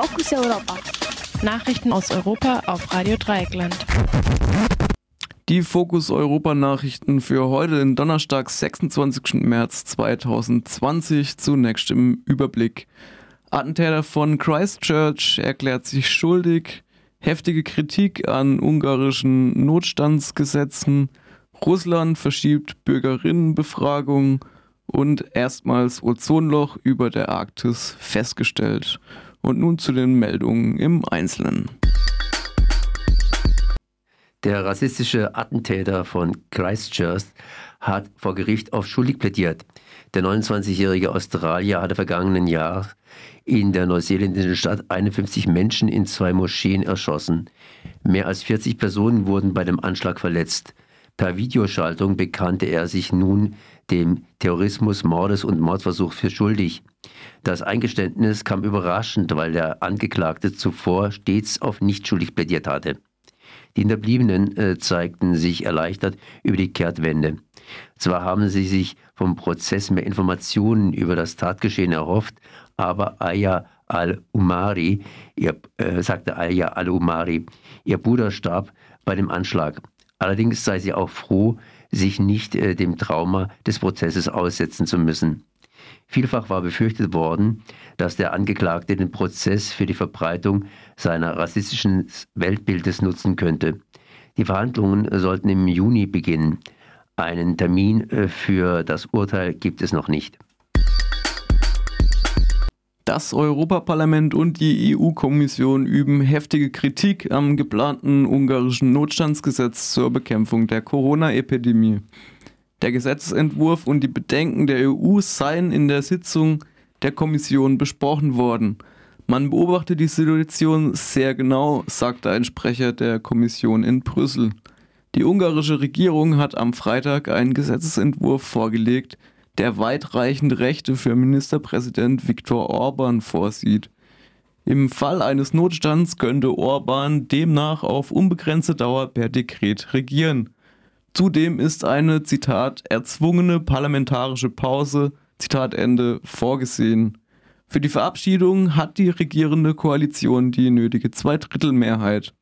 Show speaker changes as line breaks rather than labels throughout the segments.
Fokus Europa.
Nachrichten aus Europa auf Radio Dreieckland.
Die Fokus Europa Nachrichten für heute, den Donnerstag, 26. März 2020. Zunächst im Überblick. Attentäter von Christchurch erklärt sich schuldig. Heftige Kritik an ungarischen Notstandsgesetzen. Russland verschiebt Bürgerinnenbefragung und erstmals Ozonloch über der Arktis festgestellt. Und nun zu den Meldungen im Einzelnen.
Der rassistische Attentäter von Christchurch hat vor Gericht auf schuldig plädiert. Der 29-jährige Australier hatte vergangenen Jahr in der neuseeländischen Stadt 51 Menschen in zwei Moscheen erschossen. Mehr als 40 Personen wurden bei dem Anschlag verletzt. Per Videoschaltung bekannte er sich nun dem Terrorismus, Mordes und Mordversuch für schuldig. Das Eingeständnis kam überraschend, weil der Angeklagte zuvor stets auf nicht schuldig plädiert hatte. Die Hinterbliebenen äh, zeigten sich erleichtert über die Kehrtwende. Zwar haben sie sich vom Prozess mehr Informationen über das Tatgeschehen erhofft, aber Aya al-Umari, äh, sagte Aya al-Umari, ihr Bruder starb bei dem Anschlag. Allerdings sei sie auch froh, sich nicht äh, dem Trauma des Prozesses aussetzen zu müssen. Vielfach war befürchtet worden, dass der Angeklagte den Prozess für die Verbreitung seiner rassistischen Weltbildes nutzen könnte. Die Verhandlungen sollten im Juni beginnen. Einen Termin äh, für das Urteil gibt es noch nicht.
Das Europaparlament und die EU-Kommission üben heftige Kritik am geplanten ungarischen Notstandsgesetz zur Bekämpfung der Corona-Epidemie. Der Gesetzentwurf und die Bedenken der EU seien in der Sitzung der Kommission besprochen worden. Man beobachte die Situation sehr genau, sagte ein Sprecher der Kommission in Brüssel. Die ungarische Regierung hat am Freitag einen Gesetzentwurf vorgelegt, der weitreichende Rechte für Ministerpräsident Viktor Orban vorsieht. Im Fall eines Notstands könnte Orban demnach auf unbegrenzte Dauer per Dekret regieren. Zudem ist eine, Zitat, erzwungene parlamentarische Pause, Zitat Ende, vorgesehen. Für die Verabschiedung hat die regierende Koalition die nötige Zweidrittelmehrheit.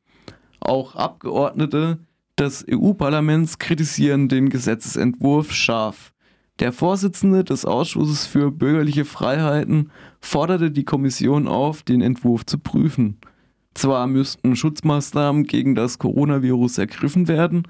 Auch Abgeordnete des EU-Parlaments kritisieren den Gesetzesentwurf scharf. Der Vorsitzende des Ausschusses für bürgerliche Freiheiten forderte die Kommission auf, den Entwurf zu prüfen. Zwar müssten Schutzmaßnahmen gegen das Coronavirus ergriffen werden,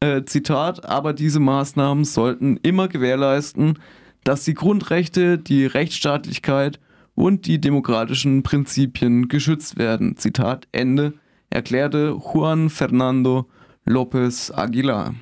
äh, Zitat, aber diese Maßnahmen sollten immer gewährleisten, dass die Grundrechte, die Rechtsstaatlichkeit und die demokratischen Prinzipien geschützt werden. Zitat Ende, erklärte Juan Fernando López Aguilar.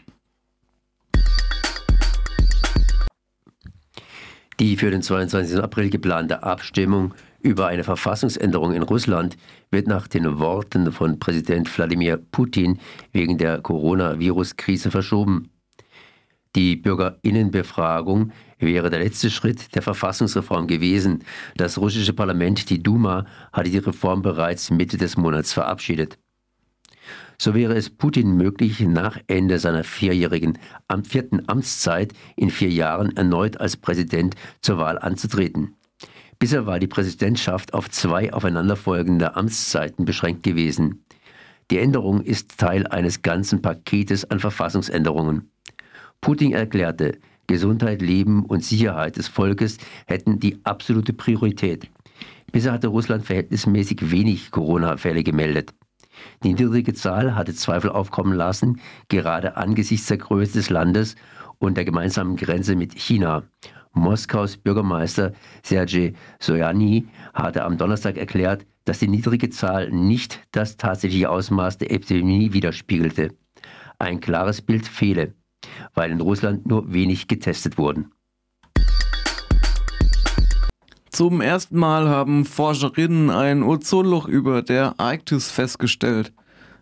Die für den 22. April geplante Abstimmung über eine Verfassungsänderung in Russland wird nach den Worten von Präsident Wladimir Putin wegen der Coronavirus-Krise verschoben. Die Bürgerinnenbefragung wäre der letzte Schritt der Verfassungsreform gewesen. Das russische Parlament, die Duma, hatte die Reform bereits Mitte des Monats verabschiedet. So wäre es Putin möglich, nach Ende seiner vierjährigen vierten Amtszeit in vier Jahren erneut als Präsident zur Wahl anzutreten. Bisher war die Präsidentschaft auf zwei aufeinanderfolgende Amtszeiten beschränkt gewesen. Die Änderung ist Teil eines ganzen Paketes an Verfassungsänderungen. Putin erklärte, Gesundheit, Leben und Sicherheit des Volkes hätten die absolute Priorität. Bisher hatte Russland verhältnismäßig wenig Corona-Fälle gemeldet. Die niedrige Zahl hatte Zweifel aufkommen lassen, gerade angesichts der Größe des Landes und der gemeinsamen Grenze mit China. Moskaus Bürgermeister Sergei Soyani hatte am Donnerstag erklärt, dass die niedrige Zahl nicht das tatsächliche Ausmaß der Epidemie widerspiegelte. Ein klares Bild fehle, weil in Russland nur wenig getestet wurden.
Zum ersten Mal haben Forscherinnen ein Ozonloch über der Arktis festgestellt.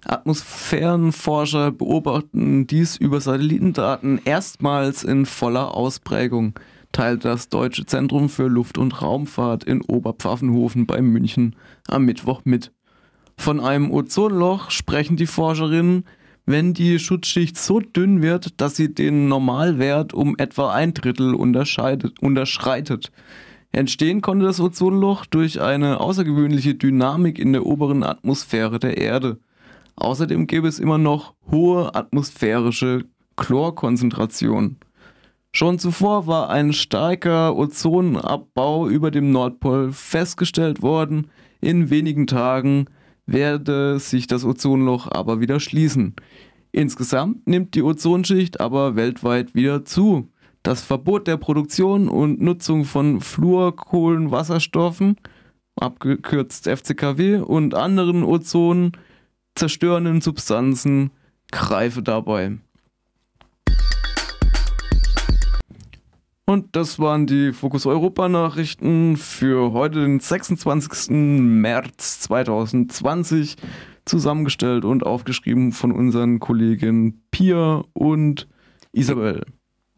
Atmosphärenforscher beobachten dies über Satellitendaten erstmals in voller Ausprägung, teilt das Deutsche Zentrum für Luft- und Raumfahrt in Oberpfaffenhofen bei München am Mittwoch mit. Von einem Ozonloch sprechen die Forscherinnen, wenn die Schutzschicht so dünn wird, dass sie den Normalwert um etwa ein Drittel unterschreitet. Entstehen konnte das Ozonloch durch eine außergewöhnliche Dynamik in der oberen Atmosphäre der Erde. Außerdem gäbe es immer noch hohe atmosphärische Chlorkonzentrationen. Schon zuvor war ein starker Ozonabbau über dem Nordpol festgestellt worden. In wenigen Tagen werde sich das Ozonloch aber wieder schließen. Insgesamt nimmt die Ozonschicht aber weltweit wieder zu. Das Verbot der Produktion und Nutzung von Fluorkohlenwasserstoffen, abgekürzt FCKW, und anderen Ozon zerstörenden Substanzen greife dabei. Und das waren die Fokus Europa Nachrichten für heute, den 26. März 2020, zusammengestellt und aufgeschrieben von unseren Kolleginnen Pia und Isabel.